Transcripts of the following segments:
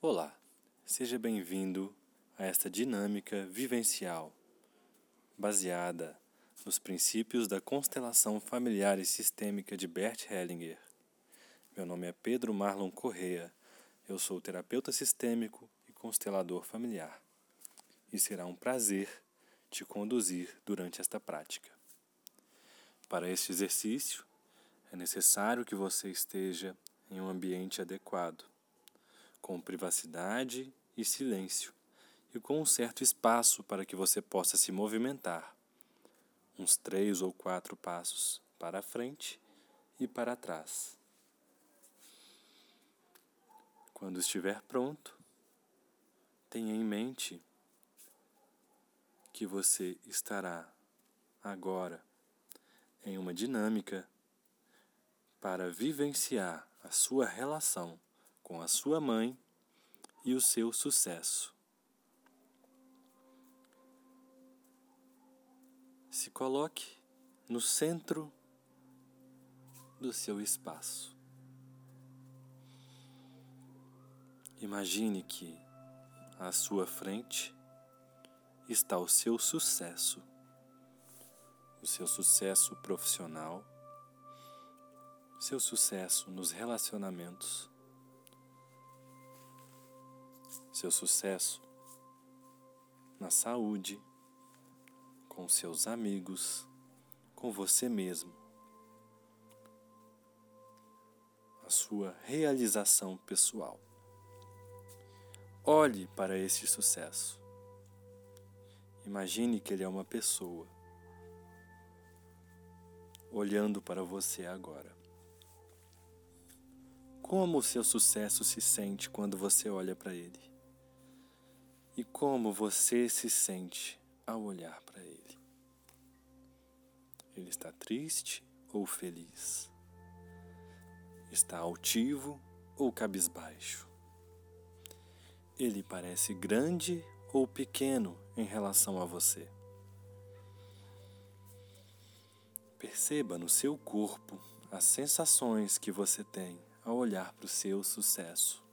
Olá, seja bem-vindo a esta dinâmica vivencial baseada nos princípios da constelação familiar e sistêmica de Bert Hellinger. Meu nome é Pedro Marlon Correa, eu sou terapeuta sistêmico e constelador familiar, e será um prazer te conduzir durante esta prática. Para este exercício, é necessário que você esteja em um ambiente adequado com privacidade e silêncio, e com um certo espaço para que você possa se movimentar, uns três ou quatro passos para frente e para trás. Quando estiver pronto, tenha em mente que você estará agora em uma dinâmica para vivenciar a sua relação com a sua mãe e o seu sucesso. Se coloque no centro do seu espaço. Imagine que à sua frente está o seu sucesso, o seu sucesso profissional, seu sucesso nos relacionamentos seu sucesso na saúde, com seus amigos, com você mesmo, a sua realização pessoal. Olhe para esse sucesso. Imagine que ele é uma pessoa olhando para você agora. Como o seu sucesso se sente quando você olha para ele? E como você se sente ao olhar para ele. Ele está triste ou feliz? Está altivo ou cabisbaixo? Ele parece grande ou pequeno em relação a você? Perceba no seu corpo as sensações que você tem ao olhar para o seu sucesso.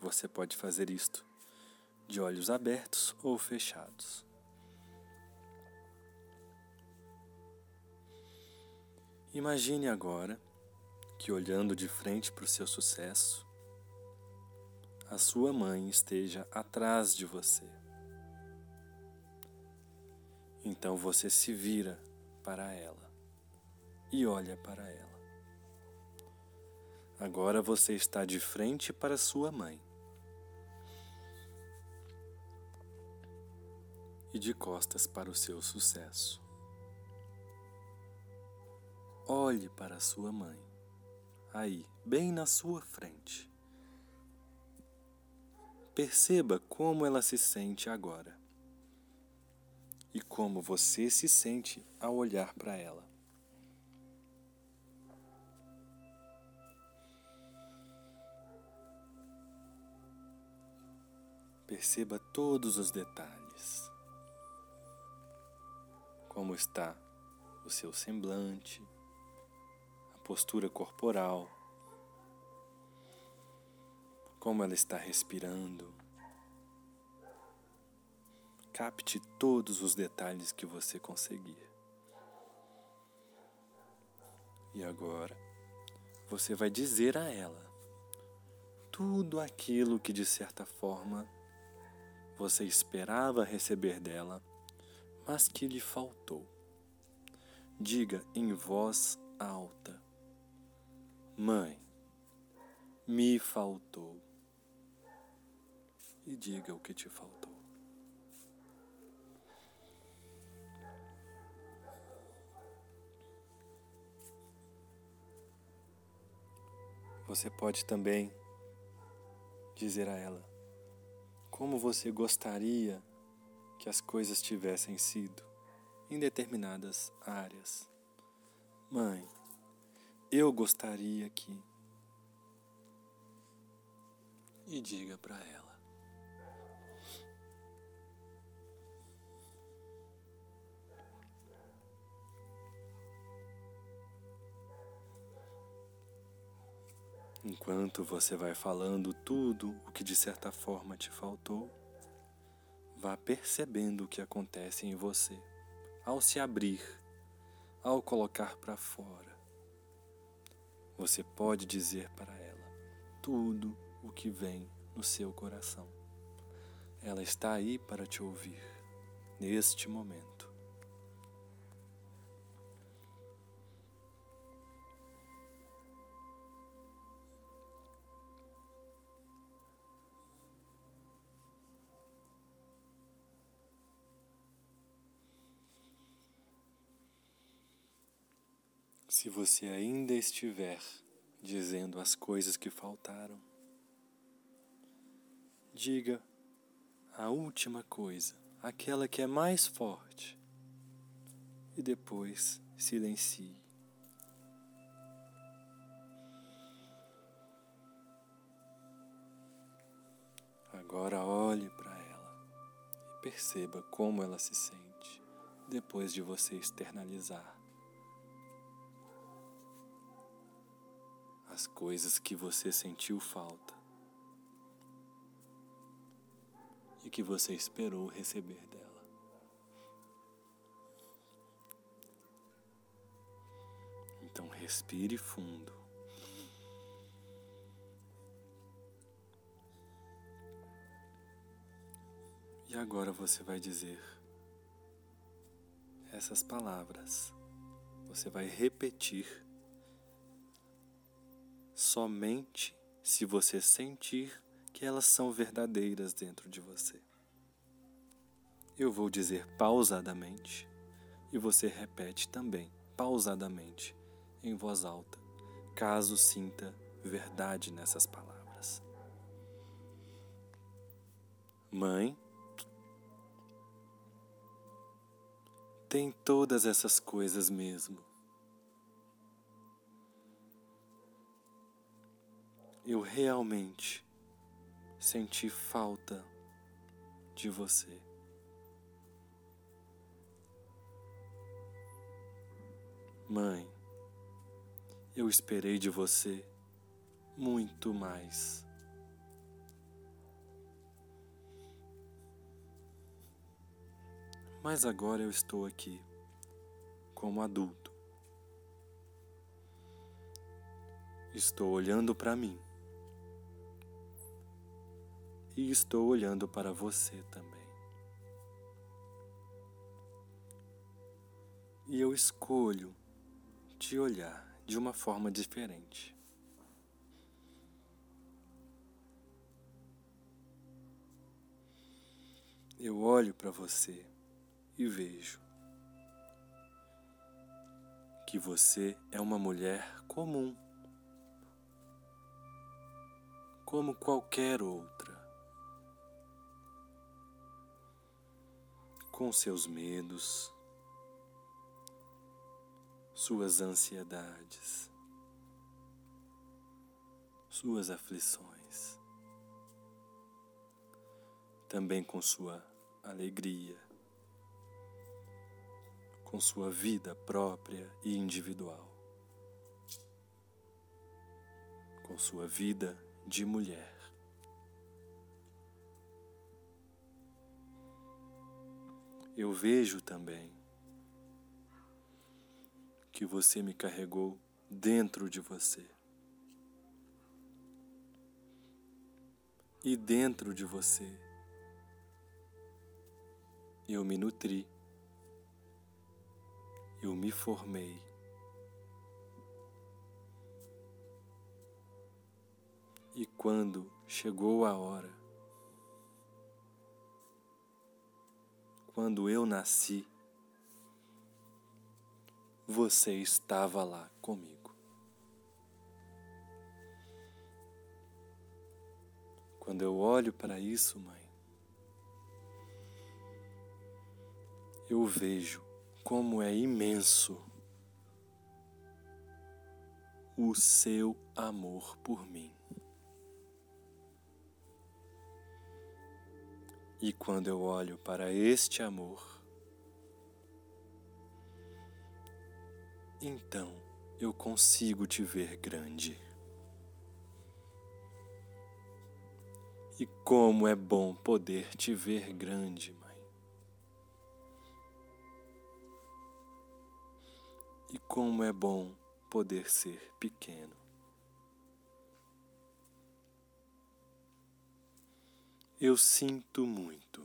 Você pode fazer isto de olhos abertos ou fechados. Imagine agora que, olhando de frente para o seu sucesso, a sua mãe esteja atrás de você. Então você se vira para ela e olha para ela. Agora você está de frente para sua mãe. E de costas para o seu sucesso. Olhe para sua mãe, aí, bem na sua frente. Perceba como ela se sente agora e como você se sente ao olhar para ela. Perceba todos os detalhes como está o seu semblante, a postura corporal, como ela está respirando. Capte todos os detalhes que você conseguir. E agora você vai dizer a ela tudo aquilo que de certa forma você esperava receber dela mas que lhe faltou. Diga em voz alta: Mãe, me faltou. E diga o que te faltou. Você pode também dizer a ela como você gostaria que as coisas tivessem sido em determinadas áreas. Mãe, eu gostaria que. E diga para ela. Enquanto você vai falando tudo o que de certa forma te faltou, vá percebendo o que acontece em você ao se abrir, ao colocar para fora. Você pode dizer para ela tudo o que vem no seu coração. Ela está aí para te ouvir neste momento. Se você ainda estiver dizendo as coisas que faltaram, diga a última coisa, aquela que é mais forte, e depois silencie. Agora olhe para ela e perceba como ela se sente depois de você externalizar. As coisas que você sentiu falta e que você esperou receber dela. Então respire fundo. E agora você vai dizer essas palavras. Você vai repetir somente se você sentir que elas são verdadeiras dentro de você. Eu vou dizer pausadamente e você repete também pausadamente em voz alta, caso sinta verdade nessas palavras. Mãe, tem todas essas coisas mesmo. Eu realmente senti falta de você. Mãe, eu esperei de você muito mais. Mas agora eu estou aqui como adulto. Estou olhando para mim e estou olhando para você também. E eu escolho te olhar de uma forma diferente. Eu olho para você e vejo que você é uma mulher comum, como qualquer outra. Com seus medos, suas ansiedades, suas aflições, também com sua alegria, com sua vida própria e individual, com sua vida de mulher. Eu vejo também que você me carregou dentro de você. E dentro de você eu me nutri, eu me formei. E quando chegou a hora quando eu nasci, você estava lá comigo. Quando eu olho para isso, mãe, eu vejo como é imenso o seu amor por mim. E quando eu olho para este amor, então eu consigo te ver grande. E como é bom poder te ver grande, Mãe. E como é bom poder ser pequeno. Eu sinto muito.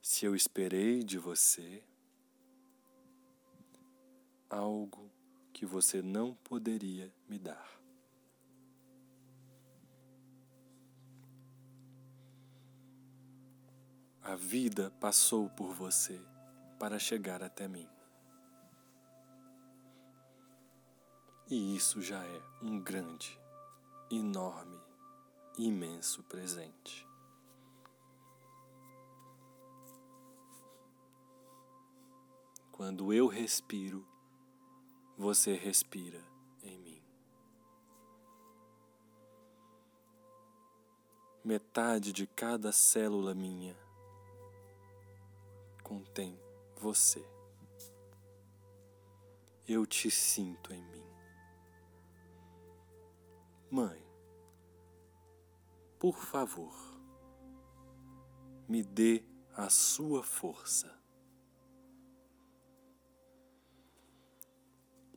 Se eu esperei de você algo que você não poderia me dar. A vida passou por você para chegar até mim. E isso já é um grande, enorme, imenso presente. Quando eu respiro, você respira em mim. Metade de cada célula minha contém você. Eu te sinto em mim. Mãe, por favor, me dê a sua força.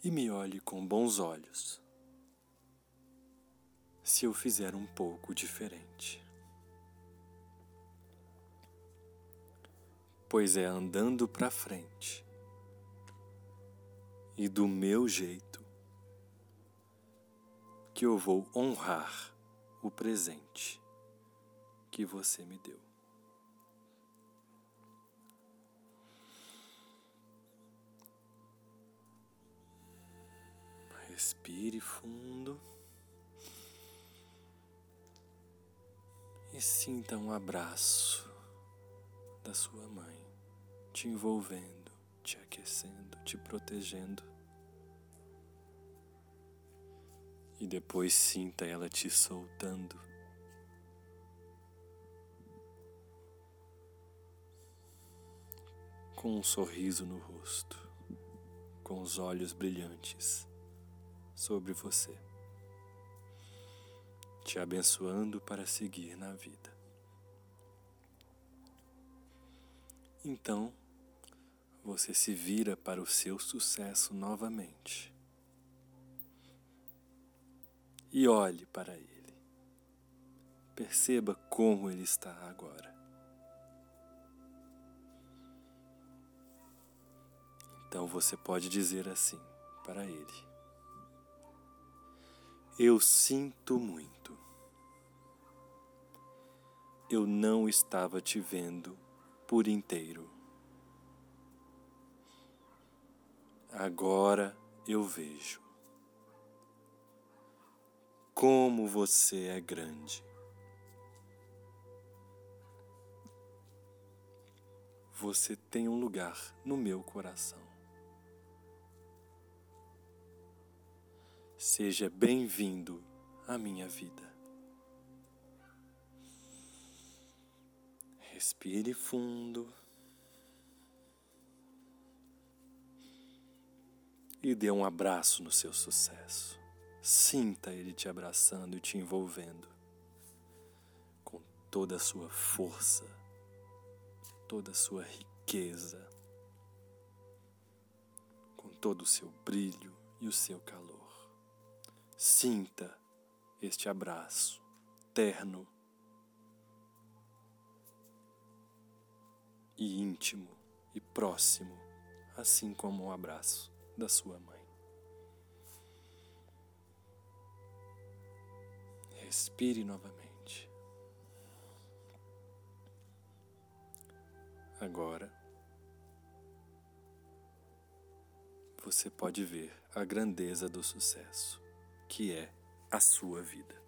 E me olhe com bons olhos, se eu fizer um pouco diferente. pois é andando para frente e do meu jeito que eu vou honrar o presente que você me deu. Respire fundo e sinta um abraço da sua mãe te envolvendo, te aquecendo, te protegendo. E depois sinta ela te soltando. Com um sorriso no rosto, com os olhos brilhantes sobre você, te abençoando para seguir na vida. Então, você se vira para o seu sucesso novamente. E olhe para ele. Perceba como ele está agora. Então você pode dizer assim para ele: Eu sinto muito. Eu não estava te vendo por inteiro. Agora eu vejo como você é grande. Você tem um lugar no meu coração. Seja bem-vindo à minha vida. Respire fundo. E dê um abraço no seu sucesso. Sinta ele te abraçando e te envolvendo com toda a sua força, toda a sua riqueza, com todo o seu brilho e o seu calor. Sinta este abraço terno e íntimo e próximo, assim como o abraço da sua mãe. Respire novamente. Agora você pode ver a grandeza do sucesso, que é a sua vida.